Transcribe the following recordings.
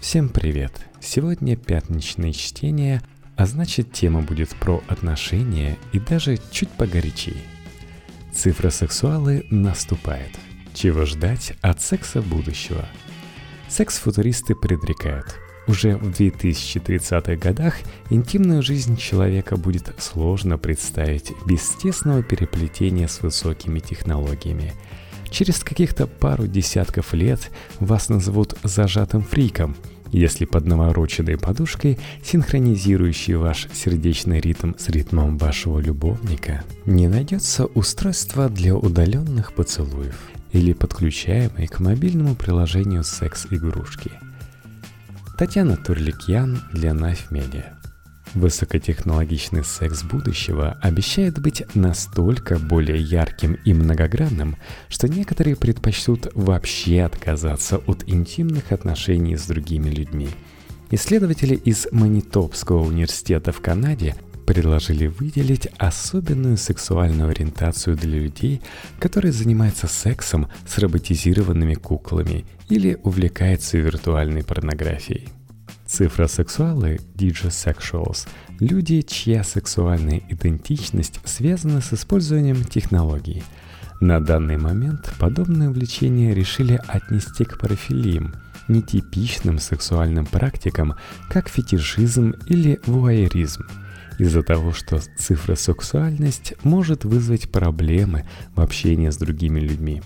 Всем привет! Сегодня пятничное чтение, а значит тема будет про отношения и даже чуть погорячее. Цифра сексуалы наступает. Чего ждать от секса будущего? Секс-футуристы предрекают. Уже в 2030-х годах интимную жизнь человека будет сложно представить без тесного переплетения с высокими технологиями – Через каких-то пару десятков лет вас назовут зажатым фриком, если под навороченной подушкой, синхронизирующий ваш сердечный ритм с ритмом вашего любовника, не найдется устройство для удаленных поцелуев или подключаемой к мобильному приложению секс-игрушки. Татьяна Турликьян для Knife Media. Высокотехнологичный секс будущего обещает быть настолько более ярким и многогранным, что некоторые предпочтут вообще отказаться от интимных отношений с другими людьми. Исследователи из Манитопского университета в Канаде предложили выделить особенную сексуальную ориентацию для людей, которые занимаются сексом с роботизированными куклами или увлекаются виртуальной порнографией. Цифросексуалы, digisexuals – люди, чья сексуальная идентичность связана с использованием технологий. На данный момент подобное увлечение решили отнести к парафилиям, нетипичным сексуальным практикам, как фетишизм или вуайеризм – из-за того, что цифросексуальность может вызвать проблемы в общении с другими людьми.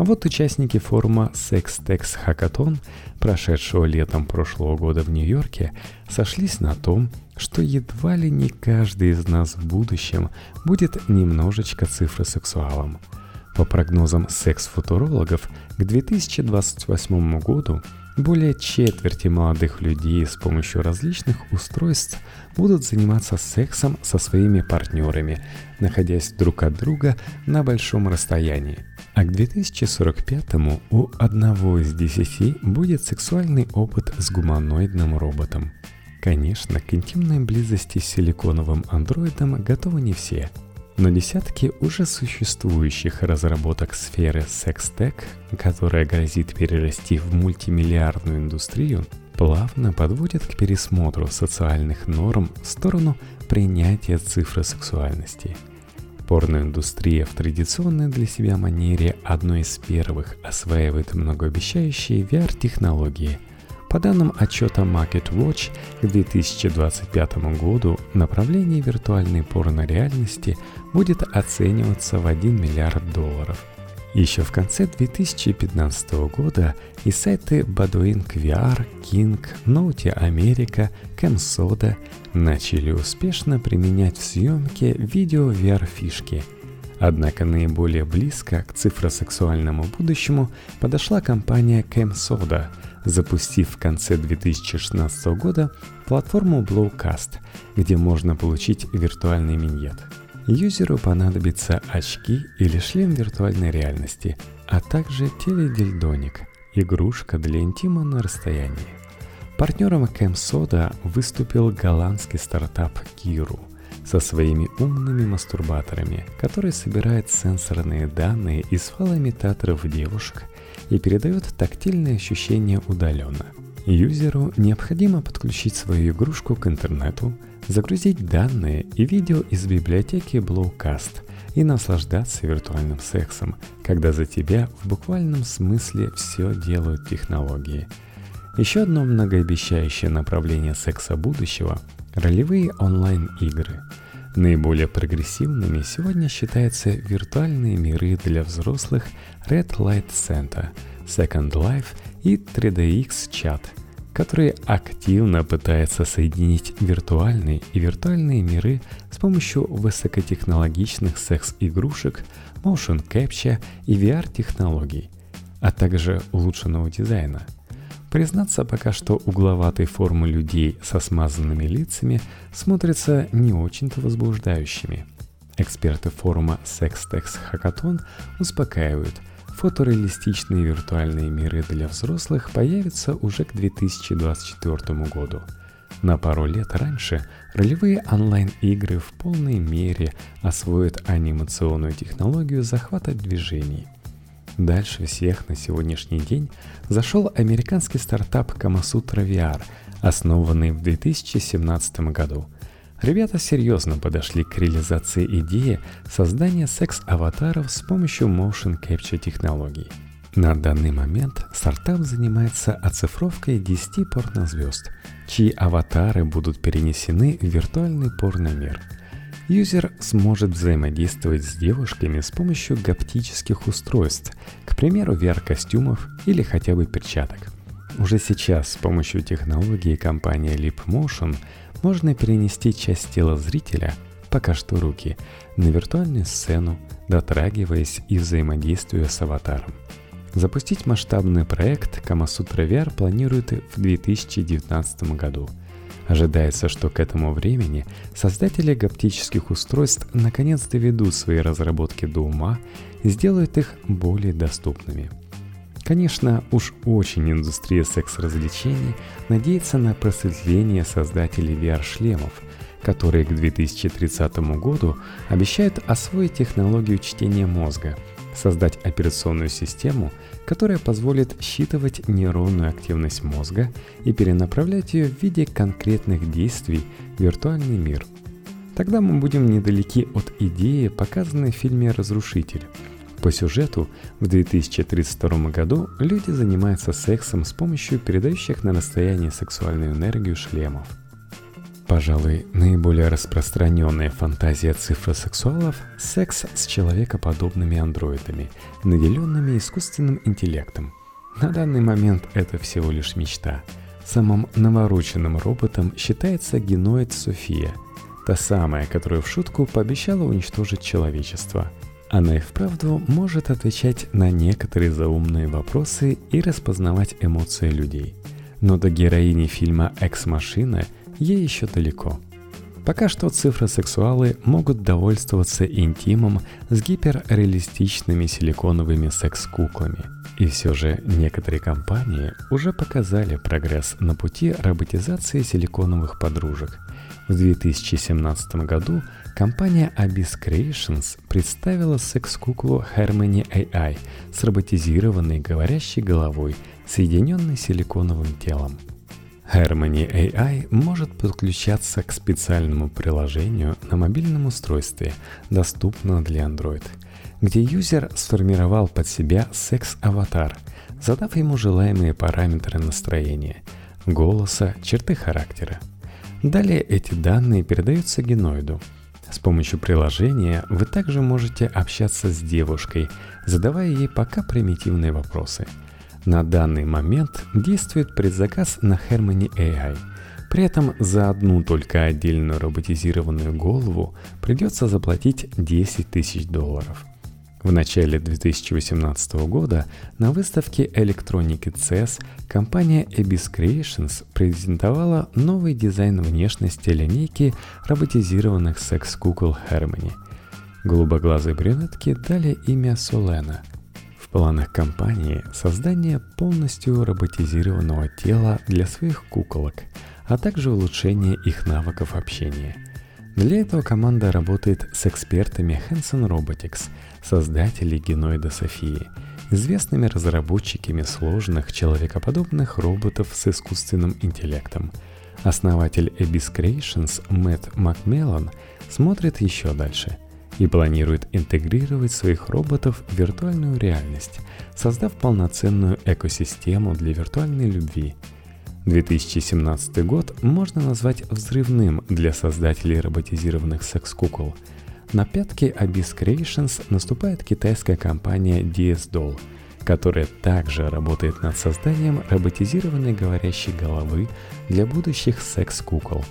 А вот участники форума Sextex Hackathon, прошедшего летом прошлого года в Нью-Йорке, сошлись на том, что едва ли не каждый из нас в будущем будет немножечко цифросексуалом. По прогнозам секс-футурологов, к 2028 году более четверти молодых людей с помощью различных устройств будут заниматься сексом со своими партнерами, находясь друг от друга на большом расстоянии. А к 2045-му у одного из десяти будет сексуальный опыт с гуманоидным роботом. Конечно, к интимной близости с силиконовым андроидом готовы не все – но десятки уже существующих разработок сферы секстек, которая грозит перерасти в мультимиллиардную индустрию, плавно подводят к пересмотру социальных норм в сторону принятия цифры сексуальности. Порноиндустрия в традиционной для себя манере одной из первых осваивает многообещающие VR-технологии – по данным отчета Market Watch, к 2025 году направление виртуальной порно-реальности будет оцениваться в 1 миллиард долларов. Еще в конце 2015 года и сайты Badwink VR, King, Naughty America, CamSoda начали успешно применять в съемке видео VR-фишки – Однако наиболее близко к цифросексуальному будущему подошла компания CamSoda, запустив в конце 2016 года платформу Blowcast, где можно получить виртуальный миньет. Юзеру понадобятся очки или шлем виртуальной реальности, а также теледильдоник – игрушка для интима на расстоянии. Партнером CamSoda выступил голландский стартап Kiru – со своими умными мастурбаторами, которые собирают сенсорные данные из фалоимитаторов девушек и передают тактильные ощущения удаленно. Юзеру необходимо подключить свою игрушку к интернету, загрузить данные и видео из библиотеки Blowcast и наслаждаться виртуальным сексом, когда за тебя в буквальном смысле все делают технологии. Еще одно многообещающее направление секса будущего – ролевые онлайн-игры – Наиболее прогрессивными сегодня считаются виртуальные миры для взрослых Red Light Center, Second Life и 3DX Chat, которые активно пытаются соединить виртуальные и виртуальные миры с помощью высокотехнологичных секс-игрушек, motion capture и VR-технологий, а также улучшенного дизайна – Признаться, пока что угловатой формы людей со смазанными лицами смотрятся не очень-то возбуждающими. Эксперты форума Sextex Hackathon успокаивают, фотореалистичные виртуальные миры для взрослых появятся уже к 2024 году. На пару лет раньше ролевые онлайн-игры в полной мере освоят анимационную технологию захвата движений – Дальше всех на сегодняшний день зашел американский стартап Kamasutra VR, основанный в 2017 году. Ребята серьезно подошли к реализации идеи создания секс-аватаров с помощью Motion Capture технологий. На данный момент стартап занимается оцифровкой 10 порнозвезд, чьи аватары будут перенесены в виртуальный порномир – Юзер сможет взаимодействовать с девушками с помощью гаптических устройств, к примеру, VR-костюмов или хотя бы перчаток. Уже сейчас с помощью технологии компании LeapMotion можно перенести часть тела зрителя, пока что руки, на виртуальную сцену, дотрагиваясь и взаимодействуя с аватаром. Запустить масштабный проект Kamasutra VR планирует в 2019 году – Ожидается, что к этому времени создатели гаптических устройств наконец доведут свои разработки до ума и сделают их более доступными. Конечно, уж очень индустрия секс-развлечений надеется на просветление создателей VR-шлемов, которые к 2030 году обещают освоить технологию чтения мозга, создать операционную систему – которая позволит считывать нейронную активность мозга и перенаправлять ее в виде конкретных действий в виртуальный мир. Тогда мы будем недалеки от идеи, показанной в фильме «Разрушитель». По сюжету, в 2032 году люди занимаются сексом с помощью передающих на расстояние сексуальную энергию шлемов. Пожалуй, наиболее распространенная фантазия цифросексуалов – секс с человекоподобными андроидами, наделенными искусственным интеллектом. На данный момент это всего лишь мечта. Самым навороченным роботом считается геноид София, та самая, которая в шутку пообещала уничтожить человечество. Она и вправду может отвечать на некоторые заумные вопросы и распознавать эмоции людей. Но до героини фильма «Экс-машина» – ей еще далеко. Пока что цифросексуалы могут довольствоваться интимом с гиперреалистичными силиконовыми секс-куклами. И все же некоторые компании уже показали прогресс на пути роботизации силиконовых подружек. В 2017 году компания Abyss Creations представила секс-куклу Harmony AI с роботизированной говорящей головой, соединенной силиконовым телом – Harmony AI может подключаться к специальному приложению на мобильном устройстве, доступному для Android, где юзер сформировал под себя секс-аватар, задав ему желаемые параметры настроения, голоса, черты характера. Далее эти данные передаются геноиду. С помощью приложения вы также можете общаться с девушкой, задавая ей пока примитивные вопросы – на данный момент действует предзаказ на Harmony AI. При этом за одну только отдельную роботизированную голову придется заплатить 10 тысяч долларов. В начале 2018 года на выставке электроники CES компания Abyss Creations презентовала новый дизайн внешности линейки роботизированных секс-кукол Harmony. Голубоглазые брюнетки дали имя Солена – планах компании создание полностью роботизированного тела для своих куколок, а также улучшение их навыков общения. Для этого команда работает с экспертами Hanson Robotics, создателей геноида Софии, известными разработчиками сложных человекоподобных роботов с искусственным интеллектом. Основатель Abyss Creations Мэтт Макмеллан смотрит еще дальше – и планирует интегрировать своих роботов в виртуальную реальность, создав полноценную экосистему для виртуальной любви. 2017 год можно назвать взрывным для создателей роботизированных секс-кукол. На пятки Abyss Creations наступает китайская компания DS Doll, которая также работает над созданием роботизированной говорящей головы для будущих секс-кукол.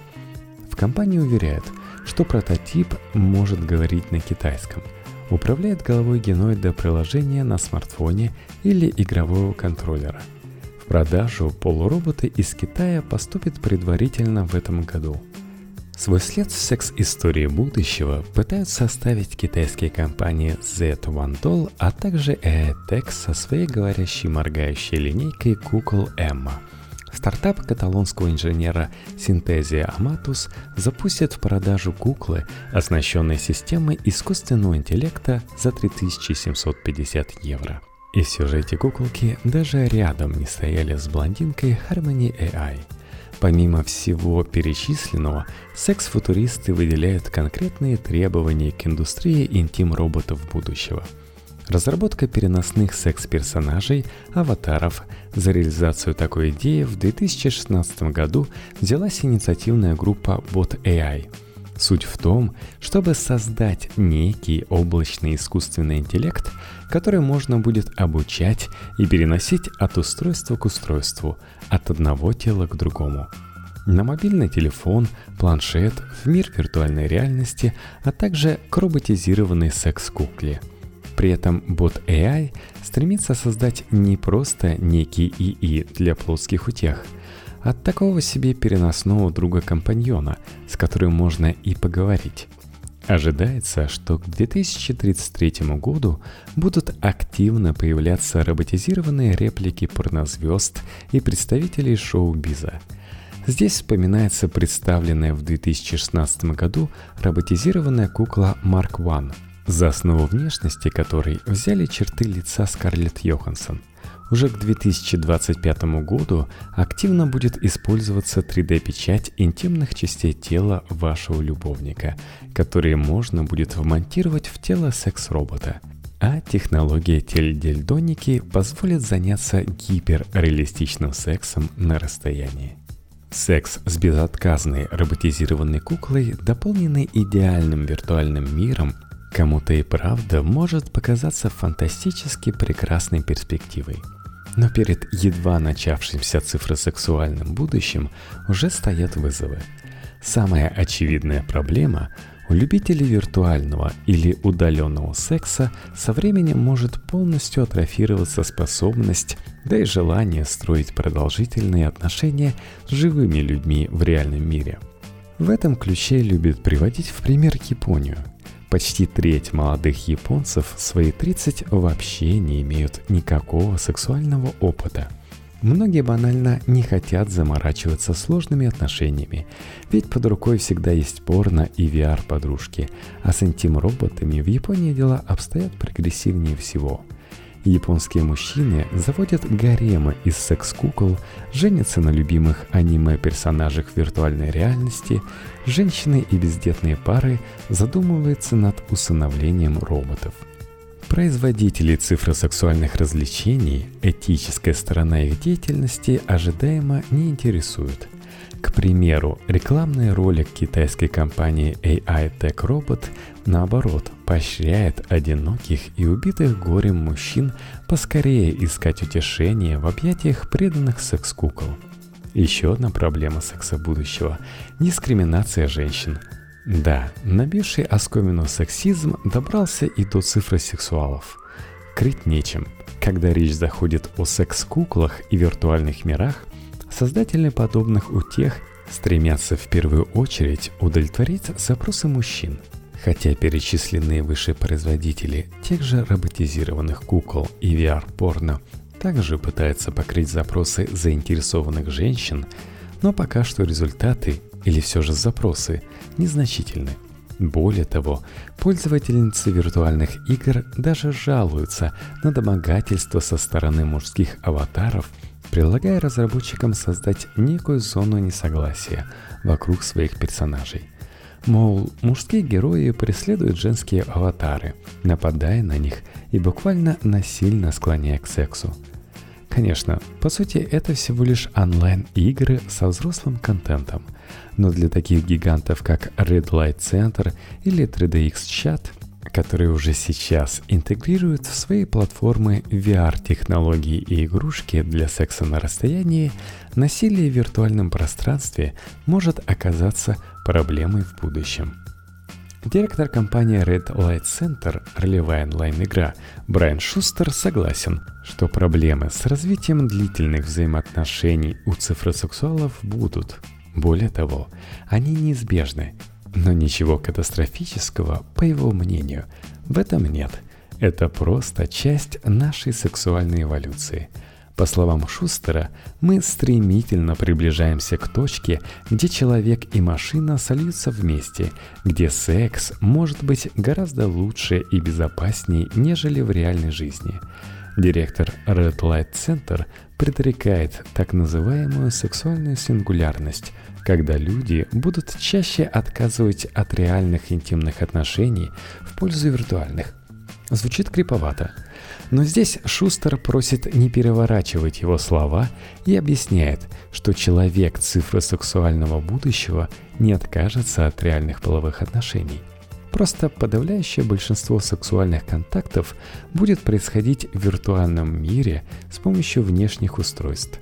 В компании уверяют – что прототип может говорить на китайском, управляет головой геноида приложения на смартфоне или игрового контроллера. В продажу полуроботы из Китая поступят предварительно в этом году. Свой след в секс-истории будущего пытаются оставить китайские компании Z1 Doll, а также Aetex со своей говорящей моргающей линейкой кукол Эмма – Стартап каталонского инженера Синтезия Аматус запустит в продажу куклы, оснащенные системой искусственного интеллекта за 3750 евро. И все же эти куколки даже рядом не стояли с блондинкой Harmony AI. Помимо всего перечисленного, секс-футуристы выделяют конкретные требования к индустрии интим-роботов будущего – Разработка переносных секс-персонажей, аватаров. За реализацию такой идеи в 2016 году взялась инициативная группа Bot AI. Суть в том, чтобы создать некий облачный искусственный интеллект, который можно будет обучать и переносить от устройства к устройству, от одного тела к другому на мобильный телефон, планшет, в мир виртуальной реальности, а также к роботизированной секс-кукле – при этом бот AI стремится создать не просто некий ИИ для плотских утех, а такого себе переносного друга-компаньона, с которым можно и поговорить. Ожидается, что к 2033 году будут активно появляться роботизированные реплики порнозвезд и представителей шоу-биза. Здесь вспоминается представленная в 2016 году роботизированная кукла Mark One – за основу внешности которой взяли черты лица Скарлетт Йоханссон. Уже к 2025 году активно будет использоваться 3D-печать интимных частей тела вашего любовника, которые можно будет вмонтировать в тело секс-робота. А технология теледельдоники позволит заняться гиперреалистичным сексом на расстоянии. Секс с безотказной роботизированной куклой, дополненный идеальным виртуальным миром, Кому-то и правда может показаться фантастически прекрасной перспективой. Но перед едва начавшимся цифросексуальным будущим уже стоят вызовы. Самая очевидная проблема – у любителей виртуального или удаленного секса со временем может полностью атрофироваться способность, да и желание строить продолжительные отношения с живыми людьми в реальном мире. В этом ключе любит приводить в пример Японию – Почти треть молодых японцев свои 30 вообще не имеют никакого сексуального опыта. Многие банально не хотят заморачиваться сложными отношениями, ведь под рукой всегда есть порно и VR-подружки, а с интим-роботами в Японии дела обстоят прогрессивнее всего – Японские мужчины заводят гаремы из секс-кукол, женятся на любимых аниме-персонажах виртуальной реальности, женщины и бездетные пары задумываются над усыновлением роботов. Производители цифросексуальных развлечений этическая сторона их деятельности ожидаемо не интересует – к примеру, рекламный ролик китайской компании AI Tech Robot наоборот поощряет одиноких и убитых горем мужчин поскорее искать утешение в объятиях преданных секс-кукол. Еще одна проблема секса будущего – дискриминация женщин. Да, набивший оскомину сексизм добрался и до цифросексуалов. Крыть нечем. Когда речь заходит о секс-куклах и виртуальных мирах, Создатели подобных утех стремятся в первую очередь удовлетворить запросы мужчин. Хотя перечисленные выше производители тех же роботизированных кукол и VR-порно также пытаются покрыть запросы заинтересованных женщин, но пока что результаты или все же запросы незначительны. Более того, пользовательницы виртуальных игр даже жалуются на домогательство со стороны мужских аватаров – предлагая разработчикам создать некую зону несогласия вокруг своих персонажей. Мол, мужские герои преследуют женские аватары, нападая на них и буквально насильно склоняя к сексу. Конечно, по сути это всего лишь онлайн-игры со взрослым контентом, но для таких гигантов как Red Light Center или 3DX Chat которые уже сейчас интегрируют в свои платформы VR-технологии и игрушки для секса на расстоянии, насилие в виртуальном пространстве может оказаться проблемой в будущем. Директор компании Red Light Center, ролевая онлайн-игра, Брайан Шустер согласен, что проблемы с развитием длительных взаимоотношений у цифросексуалов будут. Более того, они неизбежны, но ничего катастрофического, по его мнению, в этом нет. Это просто часть нашей сексуальной эволюции. По словам Шустера, мы стремительно приближаемся к точке, где человек и машина сольются вместе, где секс может быть гораздо лучше и безопаснее, нежели в реальной жизни. Директор Red Light Center предрекает так называемую сексуальную сингулярность, когда люди будут чаще отказывать от реальных интимных отношений в пользу виртуальных. Звучит криповато. Но здесь Шустер просит не переворачивать его слова и объясняет, что человек цифры сексуального будущего не откажется от реальных половых отношений. Просто подавляющее большинство сексуальных контактов будет происходить в виртуальном мире с помощью внешних устройств.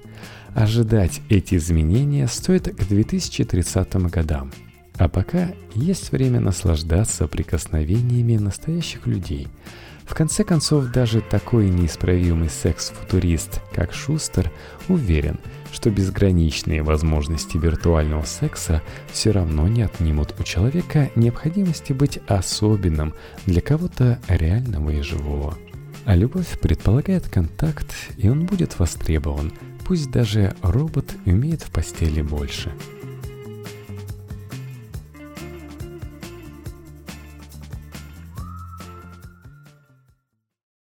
Ожидать эти изменения стоит к 2030 годам. А пока есть время наслаждаться прикосновениями настоящих людей. В конце концов, даже такой неисправимый секс-футурист, как Шустер, уверен, что безграничные возможности виртуального секса все равно не отнимут у человека необходимости быть особенным для кого-то реального и живого. А любовь предполагает контакт, и он будет востребован, пусть даже робот умеет в постели больше –